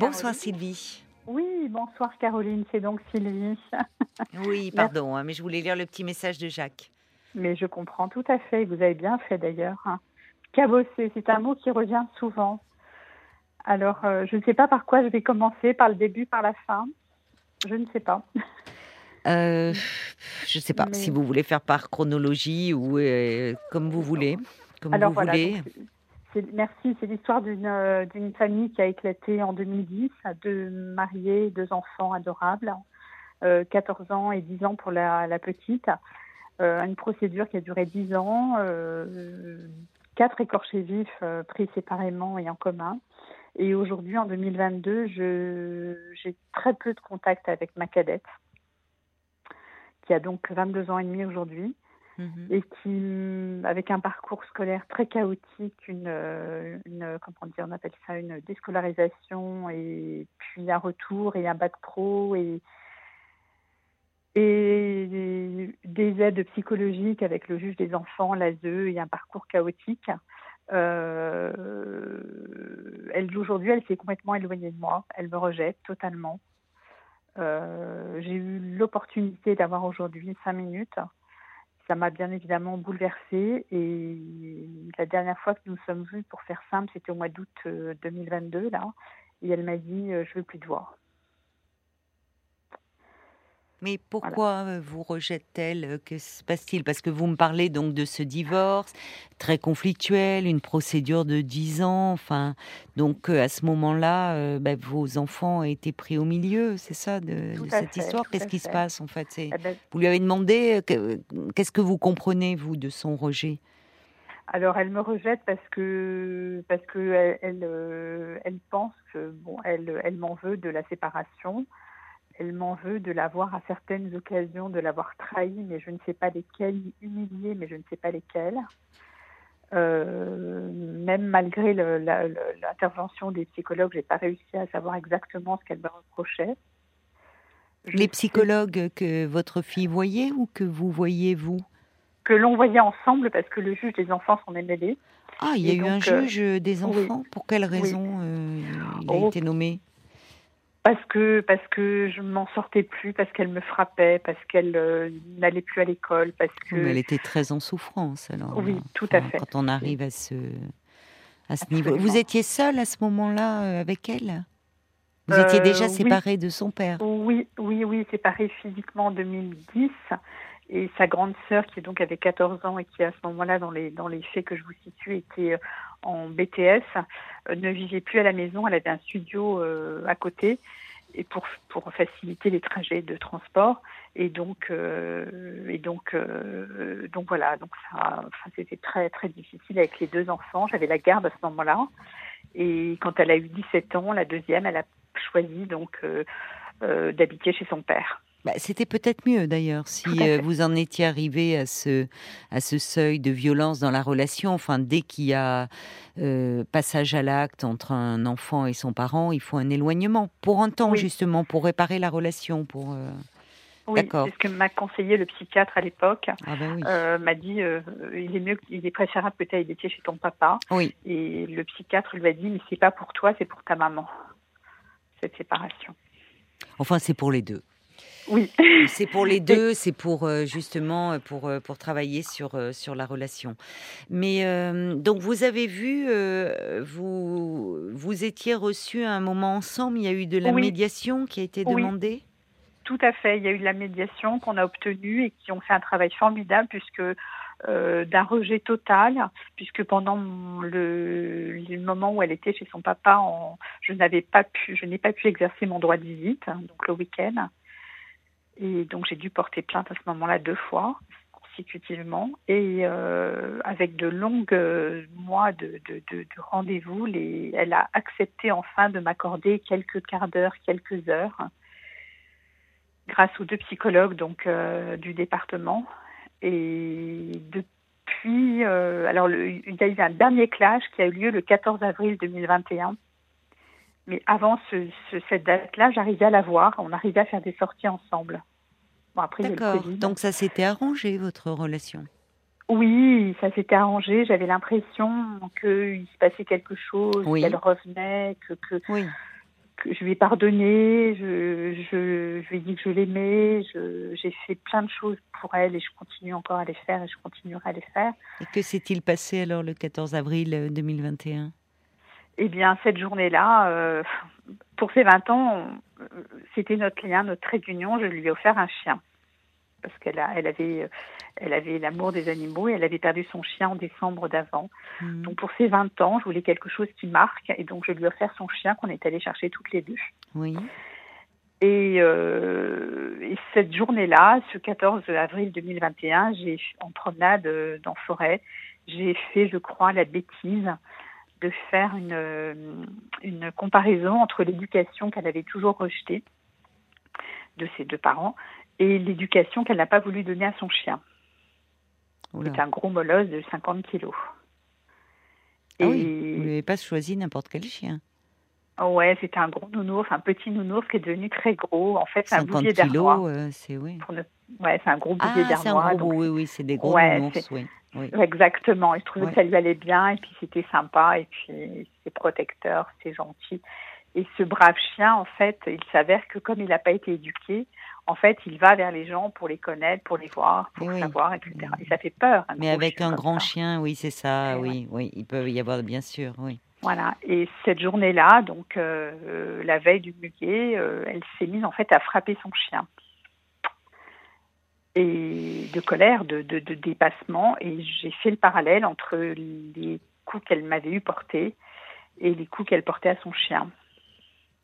Bonsoir Sylvie. Oui, bonsoir Caroline, c'est donc Sylvie. oui, pardon, hein, mais je voulais lire le petit message de Jacques. Mais je comprends tout à fait, vous avez bien fait d'ailleurs. Hein. Cabosser, c'est un mot qui revient souvent. Alors, euh, je ne sais pas par quoi je vais commencer, par le début, par la fin. Je ne sais pas. Euh, je ne sais pas si vous voulez faire par chronologie ou euh, comme vous voulez. Comme Alors vous voilà, voulez. Merci, c'est l'histoire d'une d'une famille qui a éclaté en 2010, deux mariés, deux enfants adorables, 14 ans et 10 ans pour la, la petite. une procédure qui a duré 10 ans, quatre écorchés vifs pris séparément et en commun. Et aujourd'hui, en 2022, j'ai très peu de contact avec ma cadette, qui a donc 22 ans et demi aujourd'hui, mhm. et qui, avec un parcours scolaire très chaotique, une, une, comment dire, on appelle ça une déscolarisation, et puis un retour et un bac pro, et, et des aides psychologiques avec le juge des enfants, l'ASE, et un parcours chaotique. Euh, elle aujourd'hui, elle s'est complètement éloignée de moi. Elle me rejette totalement. Euh, j'ai eu l'opportunité d'avoir aujourd'hui cinq minutes. Ça m'a bien évidemment bouleversée. Et la dernière fois que nous sommes vus, pour faire simple, c'était au mois d'août 2022 euh, là. Et elle m'a dit, je veux plus te voir. Mais pourquoi euh, vous rejette-t-elle euh, Que se passe-t-il? Parce que vous me parlez donc de ce divorce très conflictuel, une procédure de 10 ans. Enfin, donc euh, à ce moment-là, bah, vos enfants été pris au milieu, c'est ça de, cette histoire? Qu'est-ce qui se passe en fait? Eh ben Vous lui avez demandé qu'est-ce que vous comprenez vous de son rejet? Alors elle me rejette parce que parce que elle, elle, pense que bon elle elle m'en veut de la séparation elle m'en veut de l'avoir à certaines occasions, de l'avoir trahi, mais je ne sais pas lesquelles, humiliée, mais je ne sais pas lesquelles. Euh, même malgré l'intervention des psychologues, j'ai pas réussi à savoir exactement ce qu'elle me reprochait. Les psychologues que votre fille voyait ou que vous voyez vous? Que l'on voyait ensemble parce que le juge des enfants s'en est mêlé. Ah, il y a eu un euh, juge des enfants? Pour quelle raison euh, il a oh. été nommé? Parce que parce que je m'en sortais plus, parce qu'elle me frappait, parce qu'elle euh, n'allait plus à l'école, parce que. Mais elle était très en souffrance alors. Oui, tout à fait. Quand on arrive à ce à ce niveau, vous étiez seule à ce moment-là euh, avec elle? Vous étiez déjà euh, séparée de son père? Oui, oui, oui, séparée physiquement en 2010 et sa grande sœur qui donc avait 14 ans et qui à ce moment-là dans les dans les faits que je vous situe était en BTS euh, ne vivait plus à la maison. Elle avait un studio euh, à côté et pour pour faciliter les trajets de transport. Et donc euh, et donc donc voilà. Donc c'était très très difficile avec les deux enfants. J'avais la garde à ce moment-là. Et quand elle a eu 17 ans la deuxième elle a choisi donc d'habiter chez son père bah, c'était peut-être mieux d'ailleurs si euh, vous en étiez arrivé à ce, à ce seuil de violence dans la relation. Enfin, dès qu'il y a euh, passage à l'acte entre un enfant et son parent, il faut un éloignement pour un temps justement, pour réparer la relation. Pour, euh... Oui, c'est ce que m'a conseillé le psychiatre à l'époque. Ah ben euh, m'a dit il est mieux, il est préférable que tu aies été chez ton papa. Oui. Et le psychiatre lui a dit mais c'est pas pour toi, c'est pour ta maman cette séparation. Enfin, c'est pour les deux. Oui. C'est pour les deux, c'est pour euh, justement pour euh, pour travailler sur euh, sur la relation. Mais donc vous avez vu, vous vous étiez reçus à un moment ensemble. Il y a eu de la médiation qui a été demandée? Tout à fait. Il y a eu de la médiation qu'on a obtenue et qui ont fait un travail formidable puisque d'un rejet total, puisque pendant le, le, moment où elle était chez son papa, en, je n'avais pas pu, je n'ai pas pu exercer mon droit de visite, donc le week-end. Et donc j'ai dû porter plainte à ce moment-là deux fois consécutivement et euh, avec de longues euh, mois de, de, de, de rendez-vous, elle a accepté enfin de m'accorder quelques quarts d'heure, quelques heures, grâce aux deux psychologues donc euh, du département. Et depuis, alors il y a eu un dernier clash qui a eu lieu le 14 avril 2021. Mais avant ce, ce, cette date-là, j'arrivais à la voir. On arrivait à faire des sorties ensemble. D'accord. Donc ça s'était arrangé votre relation? Oui, ça s'était arrangé. J'avais l'impression qu'il se passait quelque chose, qu'elle revenait, que, que, je lui ai pardonné, je, je, je lui ai dit que je l'aimais, j'ai fait plein de choses pour elle et je continue encore à les faire et je continuerai à les faire. Et que s'est-il passé alors le 14 avril 2021 euh, Eh bien, cette journée-là, euh, pour ses 20 ans, c'était notre lien, notre trait d'union. Je lui ai offert un chien parce qu'elle elle avait, elle avait l'amour des animaux et elle avait perdu son chien en décembre d'avant. Hmm. Donc pour ses 20 ans, je voulais quelque chose qui marque et donc je lui ai offert son chien qu'on est allé chercher toutes les deux. Oui. Et, euh, et cette journée-là, ce 14 avril 2021, j'ai en promenade euh, dans forêt, j'ai fait, je crois, la bêtise de faire une, une comparaison entre l'éducation qu'elle avait toujours rejetée de ses deux parents et l'éducation qu'elle n'a pas voulu donner à son chien. C'est un gros molosse de 50 kilos. Ah oui, vous n'avez pas choisi n'importe quel chien. Ouais, c'était un gros nounours, un petit nounours qui est devenu très gros. En fait, c'est un bouvier d'armoire. Euh, c'est oui. Ouais, c'est un gros bouvier ah, d'armoire. Oui, oui, c'est des gros nounours, oui. Exactement. Et je trouvais que ça lui allait bien, et puis c'était sympa, et puis c'est protecteur, c'est gentil. Et ce brave chien, en fait, il s'avère que comme il n'a pas été éduqué, en fait, il va vers les gens pour les connaître, pour les voir, pour savoir, etc. Et ça fait peur. Mais avec un grand chien, oui, c'est ça, oui, oui, il peut y avoir, bien sûr, oui. Voilà. Et cette journée-là, donc euh, la veille du muguet, euh, elle s'est mise en fait à frapper son chien. Et de colère, de, de, de dépassement. Et j'ai fait le parallèle entre les coups qu'elle m'avait eu portés et les coups qu'elle portait à son chien.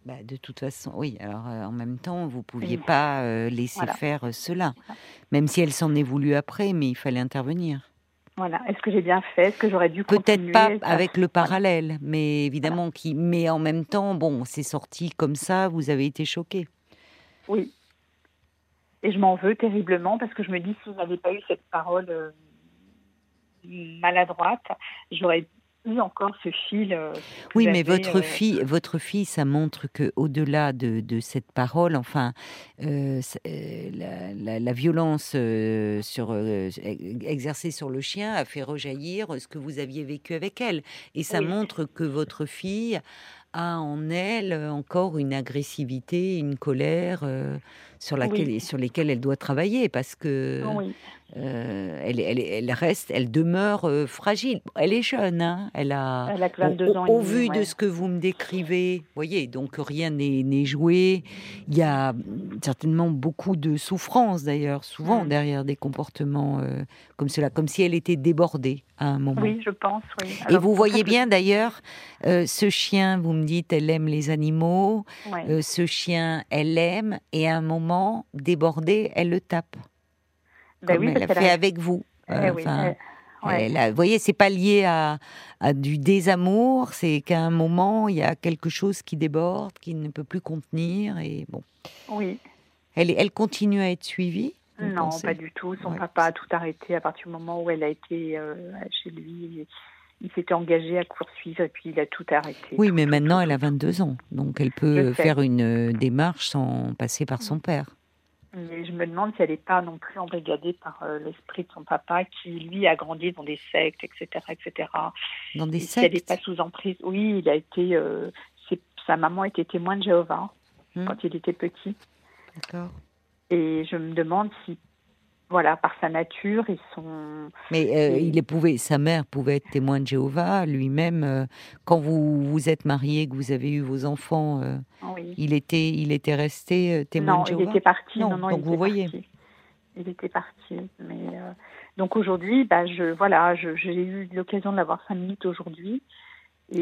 Bah, de toute façon, oui. Alors, euh, en même temps, vous ne pouviez pas euh, laisser faire euh, cela, même si elle s'en est voulu après, mais il fallait intervenir. Voilà. Est-ce que j'ai bien fait? Est-ce que j'aurais dû Peut-être pas avec le parallèle, mais évidemment, qui. Mais en même temps, bon, c'est sorti comme ça. Vous avez été choqué. Oui. Et je m'en veux terriblement parce que je me dis si vous n'avez pas eu cette parole maladroite, j'aurais encore ce fil. Euh, oui, mais votre euh, fille, votre fille, ça montre que au-delà de, de, cette parole, enfin, euh, la, la, violence sur exercée sur le chien a fait rejaillir ce que vous aviez vécu avec elle, et ça montre que votre fille a en elle encore une agressivité, une colère sur laquelle, sur lesquelles elle doit travailler, parce que. Oui. Euh, elle, elle, elle, reste, elle demeure euh, fragile. Elle est jeune, hein elle a, elle a 22 ans. Au, vu de ce que vous me décrivez, voyez, donc rien n'est joué. Il y a certainement beaucoup de souffrance d'ailleurs, souvent mm. derrière des comportements euh, comme cela, comme si elle était débordée à un moment. Oui, je pense, oui. Et vous voyez bien d'ailleurs, ce chien, vous me dites, elle aime les animaux, ce chien, elle aime, et à un moment, débordée, elle le tape. Ben comme elle a fait avec vous. Eh euh, vous voyez, c'est pas lié à, du désamour, c'est qu'à un moment, il y a quelque chose qui déborde, qui ne peut plus contenir, et bon. Oui. Elle, elle continue à être suivie Non, pas du tout. Son papa a tout arrêté à partir du moment où elle a été euh, chez lui. Il s'était engagé à poursuivre et puis il a tout arrêté. Oui, mais maintenant elle a 22 ans, donc elle peut faire une euh, démarche sans passer par son père. Mais je me demande si elle n'est pas non plus embrigadée par euh, l'esprit de son papa qui, lui, a grandi dans des sectes, etc. etc. Dans des sectes Si elle n'est pas sous emprise. Oui, il a été. Euh, sa maman était témoin de Jéhovah hmm. quand il était petit. D'accord. Et je me demande si voilà, par sa nature et son. Mais euh, il pouvait, sa mère pouvait être témoin de Jéhovah, lui-même. Euh, quand vous vous êtes marié, que vous avez eu vos enfants, euh, il était, il était resté témoin de Jéhovah. Non, il était parti. Non, non, donc vous voyez. Il était parti. Mais donc aujourd'hui, bah, je voilà, j'ai eu l'occasion de l'avoir cinq minutes aujourd'hui.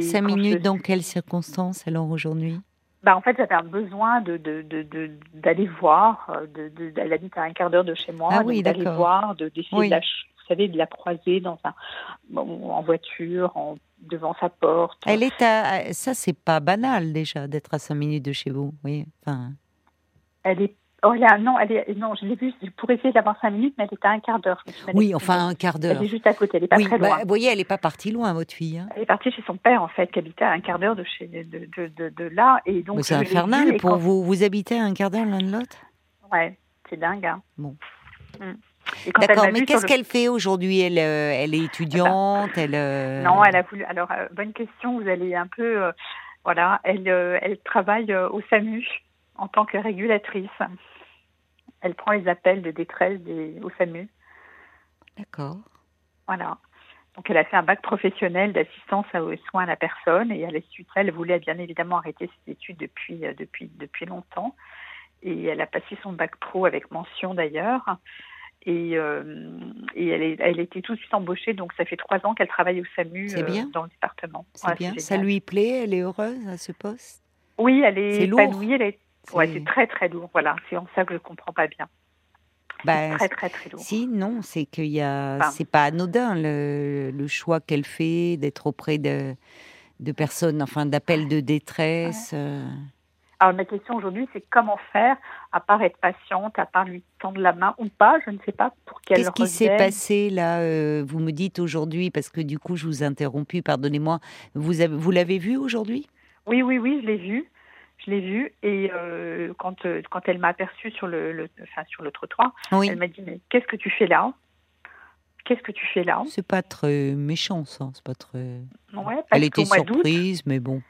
Cinq minutes dans quelles circonstances alors aujourd'hui? Bah, en fait, j'avais un besoin de, d'aller de, de, voir. Euh, de, elle habite à un quart d'heure de chez moi. Ah oui, d'aller voir, de, d'essayer de la, vous savez, de la croiser dans un, en voiture, en, devant sa porte. Elle est à, ça, c'est pas banal déjà d'être à cinq minutes de chez vous. Oui, enfin. Elle est Oh non, elle est, non, je l'ai vue pour essayer d'avoir cinq minutes, mais elle était à un quart d'heure. Oui, enfin un quart d'heure. Elle est juste à côté, elle n'est pas très bah, loin. vous voyez, elle n'est pas partie loin, votre fille. Hein. Elle est partie chez son père, en fait, qui habitait à un quart d'heure de, chez, de, de, de, là. Et donc, c'est infernal pour vous. Vous habitez à un quart d'heure l'un de l'autre? Ouais, c'est dingue. Hein. Bon. Mm. D'accord, mais qu'est-ce qu'elle fait aujourd'hui? Elle, euh, elle est étudiante elle, euh, Non, elle a voulu. Alors, euh, bonne question. Vous allez un peu Voilà, elle, elle travaille au SAMU en tant que régulatrice. Elle prend les appels de détresse des, au SAMU. D'accord. Voilà. Donc elle a fait un bac professionnel d'assistance aux soins à la personne et à la suite elle voulait bien évidemment arrêter ses études depuis depuis depuis longtemps et elle a passé son bac pro avec mention d'ailleurs. Et, euh, et elle, est, elle était tout de suite embauchée, donc ça fait trois ans qu'elle travaille au SAMU euh, dans le département. C'est bien, ça lui plaît, elle est heureuse à ce poste Oui, elle est, est épanouie, elle est... Ouais, c'est très très lourd, voilà, c'est en ça que je ne comprends pas bien. Bah, très très très lourd. Si, non, c'est qu'il y a, c'est pas anodin le, le choix qu'elle fait d'être auprès de, de personnes, enfin d'appels de détresse. Euh. Alors ma question aujourd'hui, c'est comment faire, à part être patiente, à part lui tendre la main ou pas, je ne sais pas pour qu'elle Qu'est-ce qui s'est passé là euh, Vous me dites aujourd'hui, parce que du coup je vous ai interrompu, pardonnez-moi. Vous avez, vous l'avez vu aujourd'hui? Oui, oui, oui, je l'ai vu. Je l'ai vu et euh, quand, euh, quand elle m'a aperçue sur le, enfin, sur le trottoir, elle m'a dit mais qu'est-ce que tu fais là? Qu'est-ce que tu fais là? C'est pas très méchant ça, c'est pas très. Ouais, elle était surprise, mais bon.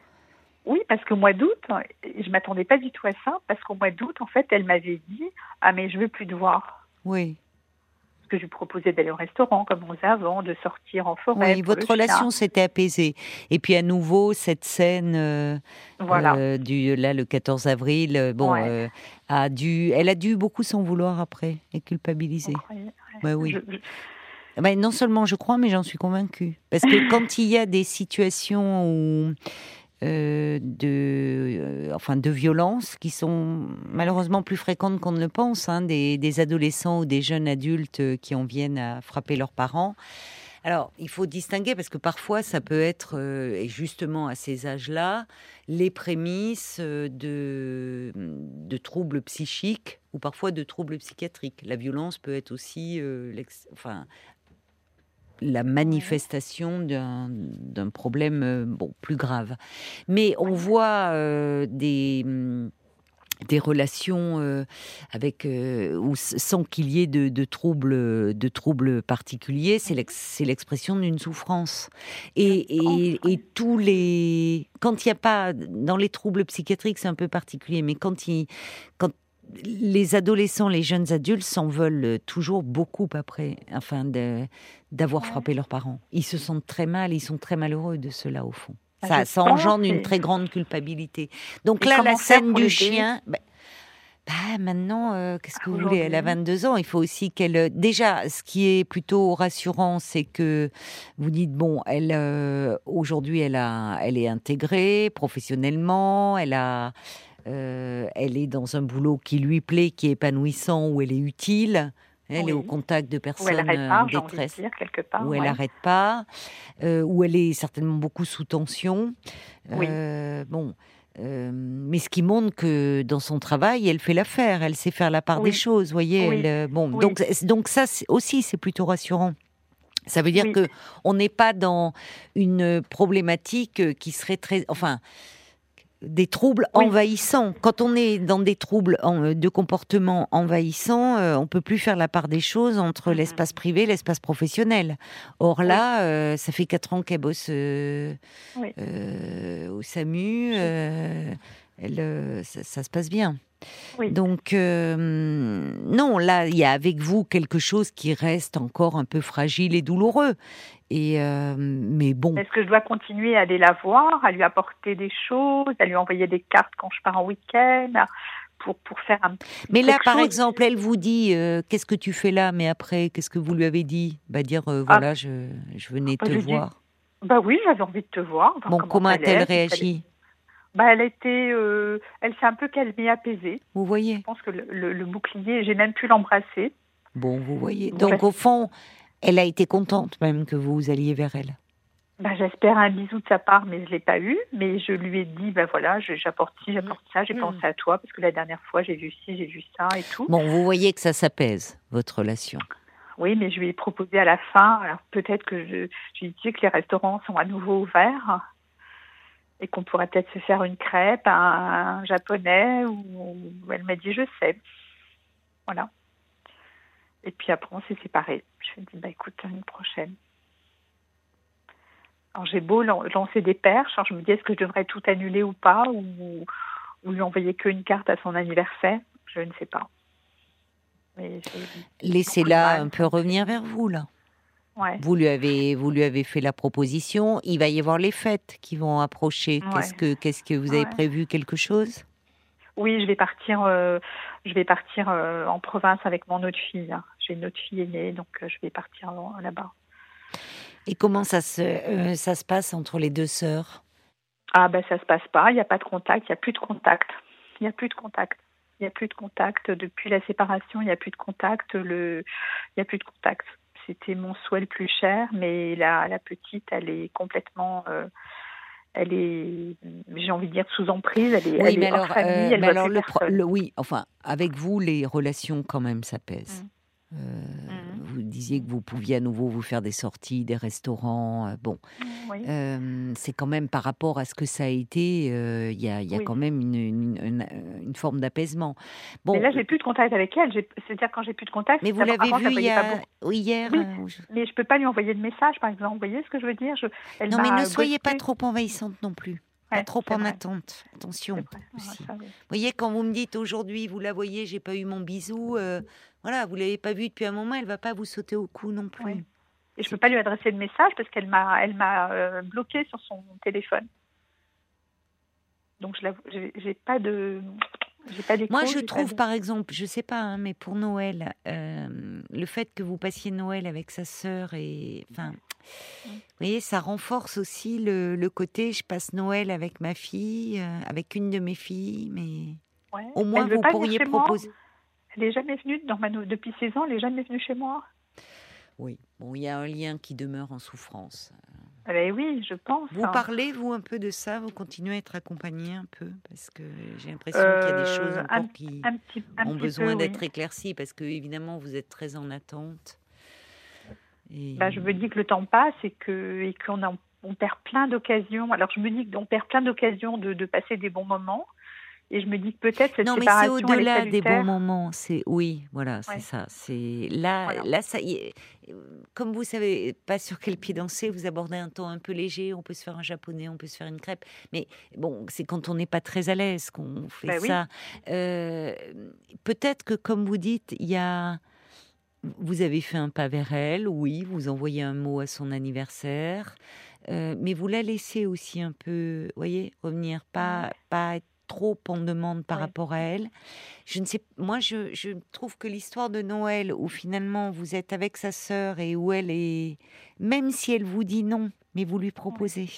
Oui, parce qu'au mois d'août, je m'attendais pas du tout à ça, parce qu'au mois d'août, en fait, elle m'avait dit Ah, mais je veux plus te voir. Oui. Parce que je lui proposais d'aller au restaurant, comme on faisait avant, de sortir en forêt. Oui, votre relation s'était apaisée. Et puis, à nouveau, cette scène euh, voilà. Euh, du, là, le 14 avril, euh, bon, a dû, elle a dû beaucoup s'en vouloir après et culpabiliser. Bah oui. Ben, non seulement je crois, mais j'en suis convaincue. Parce que quand il y a des situations où euh, de, euh, enfin, de violences qui sont malheureusement plus fréquentes qu'on ne le pense, hein, des, adolescents ou des jeunes adultes euh, qui en viennent à frapper leurs parents. Alors, il faut distinguer parce que parfois, ça peut être, et justement à ces âges-là, les prémices de, de troubles psychiques ou parfois de troubles psychiatriques. La violence peut être aussi enfin, la manifestation d'un problème euh, bon, plus grave. Mais on voit euh, des mm, des relations euh, avec ou sans qu'il y ait de, troubles de troubles particuliers c'est l'expression d'une souffrance. Et, et, tous les quand il n'y a pas dans les troubles psychiatriques c'est un peu particulier mais quand il quand les adolescents, les jeunes adultes s'en veulent toujours beaucoup après, enfin, d'avoir frappé leurs parents. Ils se sentent très mal, ils sont très malheureux de cela au fond. Ah, ça, engendre une très grande culpabilité. Donc là, la scène du chien. Bah, bah, maintenant, euh, qu'est-ce que vous voulez? Elle a 22 ans. Il faut aussi qu'elle. Euh, déjà, ce qui est plutôt rassurant, c'est que vous dites bon, elle euh, aujourd'hui, elle a, elle est intégrée professionnellement. Elle a, euh, elle est dans un boulot qui lui plaît, qui est épanouissant, où elle est utile. Elle est au contact de personnes en détresse, où elle n'arrête pas, euh, où elle est certainement beaucoup sous tension. Euh, bon, mais ce qui montre que dans son travail, elle fait l'affaire, elle sait faire la part des choses, voyez. bon, donc donc ça aussi c'est plutôt rassurant. Ça veut dire que on n'est pas dans une problématique qui serait très, enfin des troubles envahissants. Quand on est dans des troubles euh, de comportement envahissants, euh, on peut plus faire la part des choses entre l'espace privé et l'espace professionnel. Or là, euh, ça fait quatre ans qu'elle bosse au SAMU, elle, ça, se passe bien. Donc, non, là, il y a avec vous quelque chose qui reste encore un peu fragile et douloureux. Et euh, mais bon. Est-ce que je dois continuer à aller la voir, à lui apporter des choses, à lui envoyer des cartes quand je pars en week-end pour, pour faire un Mais là, par exemple, elle vous dit euh, Qu'est-ce que tu fais là Mais après, qu'est-ce que vous lui avez dit? Bah, dire euh, Voilà, ah. je, je, venais bah, te voir. bah oui, j'avais envie de te voir. Bon, comment a-t-elle réagi? Bah, elle était, elle s'est un peu calmée, apaisée. Vous voyez. Je pense que le, le, bouclier, j'ai même pu l'embrasser. Bon, vous voyez. Donc, au fond, elle a été contente même que vous alliez vers elle. Bah, j'espère un bisou de sa part, mais je l'ai pas eu. Mais je lui ai dit, ben voilà, j'apporte ci, j'apporte ça, j'ai mm. pensé à toi parce que la dernière fois j'ai vu ci, j'ai vu ça et tout. Bon, vous voyez que ça s'apaise votre relation. Oui, mais je lui ai proposé à la fin. Alors peut-être que je, je lui ai dit que les restaurants sont à nouveau ouverts et qu'on pourrait peut-être se faire une crêpe, un, japonais. Ou elle m'a dit, je sais. Voilà. Et puis après, on s'est séparés. Je lui ai dit, bah écoute, une prochaine. Alors j'ai beau lancer des perches, je me dis est-ce que je devrais tout annuler ou pas, ou, ou lui envoyer qu'une carte à son anniversaire, je ne sais pas. Laissez-la un peu revenir vers vous là. Vous lui avez vous lui avez fait la proposition. Il va y avoir les fêtes qui vont approcher. Qu'est-ce que qu'est-ce que vous avez prévu? Quelque chose? Oui, je vais partir. Euh, je vais partir euh, en province avec mon autre fille. Hein. J'ai une autre fille aînée, donc euh, je vais partir là-bas. Et comment ça se ça se passe entre les deux sœurs? Ah ben ça se passe pas. Il n'y a pas de contact. Il n'y a plus de contact. Il n'y a plus de contact. Il n'y a plus de contact depuis la séparation. Il n'y a plus de contact. Le, il n'y a plus de contact c'était mon souhait le plus cher, mais la, la petite, elle est complètement, euh, elle est, j'ai envie de dire sous emprise, elle est, oui, mais alors, famille, euh, le, oui, enfin, avec vous, les relations quand même, ça pèse. Mm. Euh, mmh. Vous disiez que vous pouviez à nouveau vous faire des sorties, des restaurants. Euh, bon, euh, c'est quand même par rapport à ce que ça a été, il y a, y a quand même une, une, une, forme d'apaisement. Bon, mais là, j'ai plus de contact avec elle. C'est-à-dire quand j'ai plus de contact. Mais vous l'avez vu hier, hier. Mais je peux pas lui envoyer de message, par exemple. Vous voyez ce que je veux dire? Je, Non, mais ne soyez pas trop envahissante non plus. Pas trop en attente. Attention. Vous voyez, quand vous me dites aujourd'hui, vous la voyez, j'ai pas eu mon bisou, voilà, vous l'avez pas vue depuis un moment, elle va pas vous sauter au cou non plus. Et je peux pas lui adresser de message parce qu'elle m'a, elle m'a euh, bloqué sur son téléphone. Donc je j'ai pas de, pas Moi, je trouve, par exemple, je sais pas, hein, mais pour Noël, euh, le fait que vous passiez Noël avec sa sœur et, enfin, vous voyez, ça renforce aussi le, le, côté, je passe Noël avec ma fille, euh, avec une de mes filles, mais au moins vous pourriez proposer. Elle n'est jamais venue dans ma... depuis 16 ans, elle n'est jamais venue chez moi. Oui, bon, il y a un lien qui demeure en souffrance. Eh ben oui, je pense. Vous hein. parlez, vous, un peu de ça Vous continuez à être accompagné un peu Parce que j'ai l'impression qu'il y a des choses euh, encore qui ont besoin d'être éclaircies, parce que, évidemment, vous êtes très en attente. Et... Bah, je me dis que le temps passe et qu'on et qu'on on perd plein d'occasions. Alors, je me dis qu'on perd plein d'occasions de, de passer des bons moments. Et je me dis que peut-être cette non, mais c'est au-delà des bons moments. C'est oui, voilà, c'est ça. C'est là, là, ça. comme vous savez pas sur quel pied danser, vous abordez un ton un peu léger. On peut se faire un japonais, on peut se faire une crêpe. Mais bon, c'est quand on n'est pas très à l'aise qu'on fait bah ça. Euh, peut-être que, comme vous dites, il y a. Vous avez fait un pas vers elle, oui. Vous envoyez un mot à son anniversaire. Euh, mais vous la laissez aussi un peu, voyez, revenir, pas, pas être trop en demande par rapport à elle. Je ne sais, moi, je, je trouve que l'histoire de Noël, où finalement vous êtes avec sa sœur et où elle est, même si elle vous dit non, mais vous lui proposez.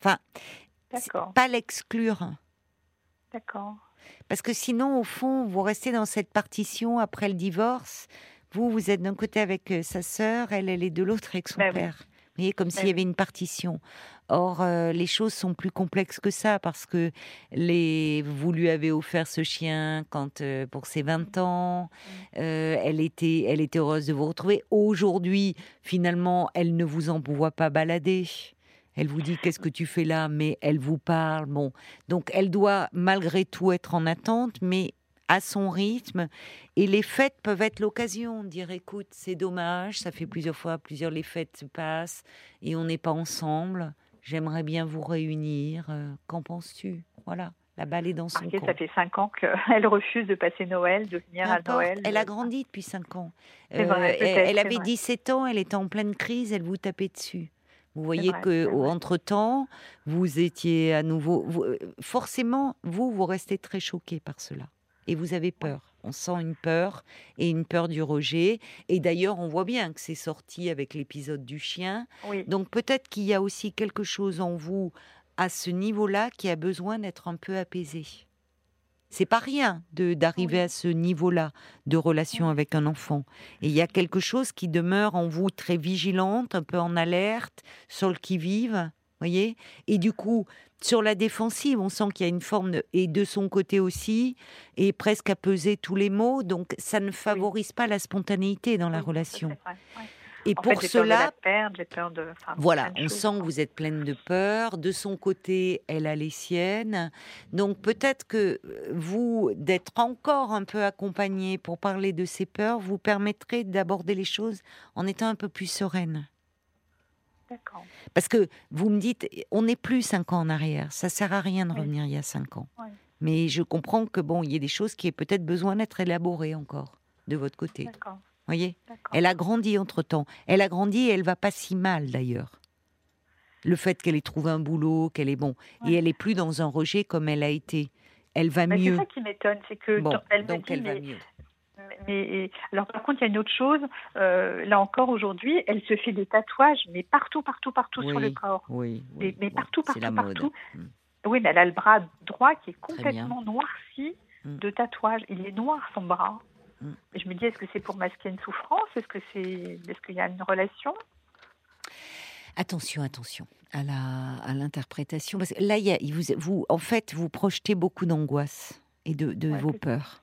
Enfin, pas l'exclure. D'accord. Parce que sinon, au fond, vous restez dans cette partition après le divorce. Vous, vous êtes d'un côté avec euh, sa sœur, elle, elle est de l'autre avec son ben père. Vous voyez, comme s'il y avait une partition. Or, euh, les choses sont plus complexes que ça parce que les, vous lui avez offert ce chien quand euh, pour ses 20 ans, euh, elle était, elle était heureuse de vous retrouver. Aujourd'hui, finalement, elle ne vous envoie pas balader. Elle vous dit qu'est-ce que tu fais là, mais elle vous parle. Bon, donc elle doit malgré tout être en attente, mais à son rythme. Et les fêtes peuvent être l'occasion de dire écoute, c'est dommage, ça fait plusieurs fois, plusieurs les fêtes se passent et on n'est pas ensemble. J'aimerais bien vous réunir. Euh, qu'en penses-tu? Voilà, la balle est dans son camp. Ça fait cinq ans qu'elle refuse de passer Noël, de venir à Noël. Elle a grandi depuis cinq ans. Euh, elle, avait 17 ans, elle était en pleine crise, elle vous tapait dessus. Vous voyez que entre temps, vous étiez à nouveau. Euh, forcément, vous, vous restez très choqué par cela. Et vous avez peur. On sent une peur et une peur du rejet. Et d'ailleurs, on voit bien que c'est sorti avec l'épisode du chien. Donc peut-être qu'il y a aussi quelque chose en vous à ce niveau-là qui a besoin d'être un peu apaisé. C'est pas rien de d'arriver à ce niveau-là de relation avec un enfant. Et il y a quelque chose qui demeure en vous très vigilante, un peu en alerte, sur le qui vive, voyez? Et du coup, sur la défensive, on sent qu'il y a une forme, de, et de son côté aussi, et presque à peser tous les mots, donc ça ne favorise pas la spontanéité dans la relation. Et pour cela, peur de peur de, voilà, on sent que vous êtes pleine de peur. De son côté, elle a les siennes. Donc peut-être que euh, vous, d'être encore un peu accompagné pour parler de ces peurs, vous permettrez d'aborder les choses en étant un peu plus sereine. D'accord. Parce que vous me dites, on n'est plus cinq ans en arrière. Ça sert à rien de Oui. revenir il y a cinq ans. Oui. Mais je comprends que bon, il y a des choses qui aient peut-être besoin d'être élaborées encore de votre côté. D'accord. Voyez? D'accord. Elle a grandi entre temps. Elle a grandi et elle va pas si mal d'ailleurs. Le fait qu'elle ait trouvé un boulot, qu'elle est bon. Ouais. Et elle est plus dans un rejet comme elle a été. Elle va Mais c'est mieux. ça qui m'étonne, c'est que Bon, me dit, elle va mieux. Mais- alors par contre, il y a une autre chose. euh, là encore aujourd'hui, elle se fait des tatouages, mais partout, partout, partout sur le corps. Oui, Mais- oui, mais bon, partout, la partout, mode. partout. Mm. Oui, mais elle a le bras droit qui est complètement noirci Mm. de tatouages. Il est noir son bras. Mm. Je me dis, est-ce que c'est pour masquer une souffrance? Est-ce que c'est, est-ce qu'il y a une relation? Attention, attention à la à l'interprétation parce que là, il y a, vous, vous, en fait, vous projetez beaucoup d'angoisse et de, de Ouais, vos peurs.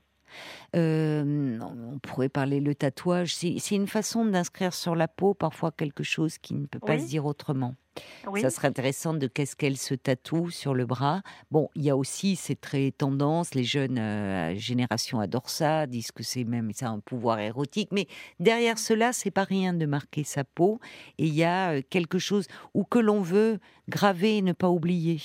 Euh, on pourrait parler le tatouage. C'est une façon d'inscrire sur la peau parfois quelque chose qui ne peut pas Oui. se dire autrement. Oui. Ça serait intéressant de qu'est-ce qu'elle se tatoue sur le bras. Bon, il y a aussi, c'est très tendance, les jeunes euh, générations adorent ça, disent que c'est même ça un pouvoir érotique, mais derrière cela, c'est pas rien de marquer sa peau et il y a euh, quelque chose ou que l'on veut graver et ne pas oublier.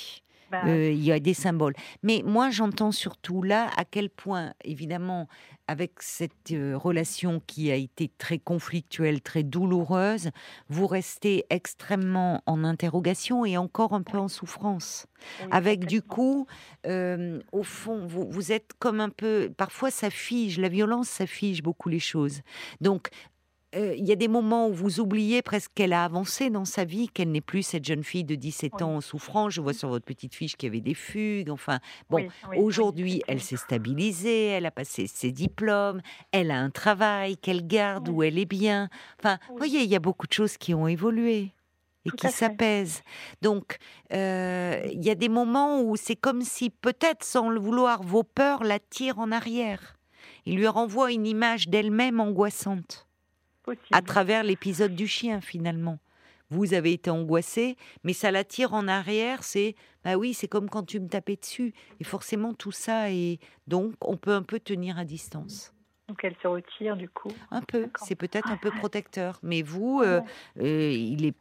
Ben, Euh, il y a des symboles. Mais moi, j'entends surtout là à quel point, évidemment, avec cette euh, relation qui a été très conflictuelle, très douloureuse, vous restez extrêmement en interrogation et encore un peu en souffrance. oui, Avec du coup, euh, au fond, vous, vous êtes comme un peu. Parfois, ça fige, la violence, ça fige beaucoup les choses. Donc, euh, il y a des moments où vous oubliez presque qu'elle a avancé dans sa vie, qu'elle n'est plus cette jeune fille de 17 Oui. ans en souffrance. Je vois sur votre petite fiche qu'il y avait des fugues. Enfin, bon, Oui, oui, oui, aujourd'hui, elle s'est stabilisée, elle a passé ses diplômes, elle a un travail qu'elle garde, où elle est bien. Enfin, vous voyez, il y a beaucoup de choses qui ont évolué et Tout qui s'apaisent. Donc, euh, il y a des moments où c'est comme si, peut-être sans le vouloir, vos peurs la tirent en arrière. Il lui renvoie une image d'elle-même angoissante Possible. à travers l'épisode du chien finalement. Vous avez été angoissé, mais ça la tire en arrière. C'est bah oui, c'est comme quand tu me tapais dessus. Et forcément tout ça et donc on peut un peu tenir à distance. Donc elle se retire du coup. Un peu, c'est peut-être un peu Ouais. protecteur. Mais vous, euh, Ouais. euh, il est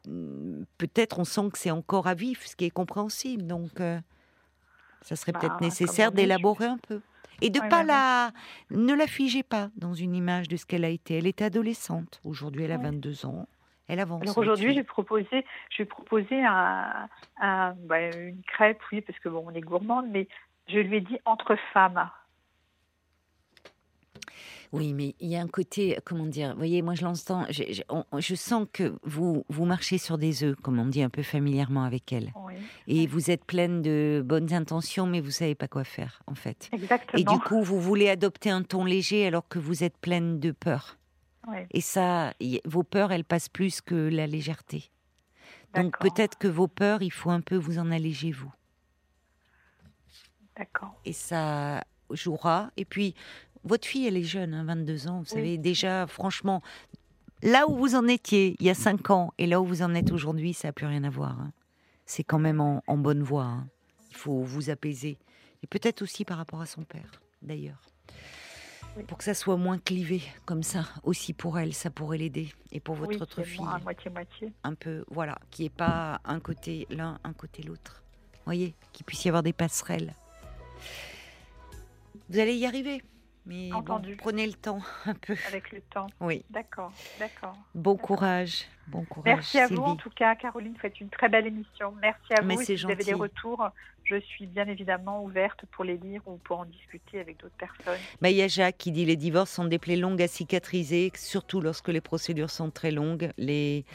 peut-être on sent que c'est encore à vif, ce qui est compréhensible. Donc euh, ça serait Bah, peut-être nécessaire d'élaborer un peu. Et de pas la, ne la figez pas dans une image de ce qu'elle a été. Elle était adolescente. Aujourd'hui, elle a Ouais. 22 ans. Elle avance. Alors aujourd'hui, j'ai proposé, j'ai proposé un, un- bah, une crêpe, oui, parce que bon, on est gourmande, mais je lui ai dit entre femmes. Oui, mais il y a un côté, comment dire, vous voyez, moi je l'entends, je, je- je sens que vous, vous marchez sur des œufs, comme on dit un peu familièrement avec elle. Et vous êtes pleine de bonnes intentions, mais vous savez pas quoi faire, en fait. exactement. Et du coup, vous voulez adopter un ton léger alors que vous êtes pleine de peur. Ouais, Et ça, vos peurs, elles passent plus que la légèreté. Donc peut-être que vos peurs, il faut un peu vous en alléger, vous. d'accord. et ça jouera. Et puis, votre fille, elle est jeune, hein, 22 ans, vous Oui. savez, déjà, franchement, là où vous en étiez il y a 5 ans et là où vous en êtes aujourd'hui, ça n'a plus rien à voir. hein. C'est quand même en, en bonne voie. hein. Il faut vous apaiser. Et peut-être aussi par rapport à son père, d'ailleurs. Oui. Pour que ça soit moins clivé, comme ça, aussi pour elle, ça pourrait l'aider. Et pour votre oui, autre fille, un peu, voilà, qui est pas un côté l'un, un côté l'autre. Voyez, qu'il puisse y avoir des passerelles. Vous allez y arriver, mais bon, prenez le temps un peu. Avec le temps. Oui, D'accord, d'accord. bon courage, bon courage. Merci à vous en tout cas, Caroline. Vous faites une très belle émission. Merci à Mais vous. Si vous avez des gentil. retours, je suis bien évidemment ouverte pour les lire ou pour en discuter avec d'autres personnes. Bah, il y a Jacques qui dit les divorces sont des plaies longues à cicatriser, surtout lorsque les procédures sont très longues. Les,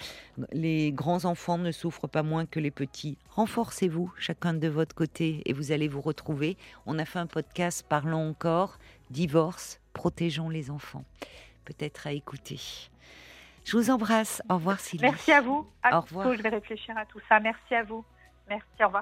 les grands enfants ne souffrent pas moins que les petits. Renforcez-vous chacun de votre côté et vous allez vous retrouver. On a fait un podcast parlant encore divorce, protégeons les enfants. Peut-être à écouter. Je vous embrasse. Au revoir Sylvie. Merci à vous. À Au revoir. Je vais réfléchir à tout ça. Merci à vous. Merci. Au revoir.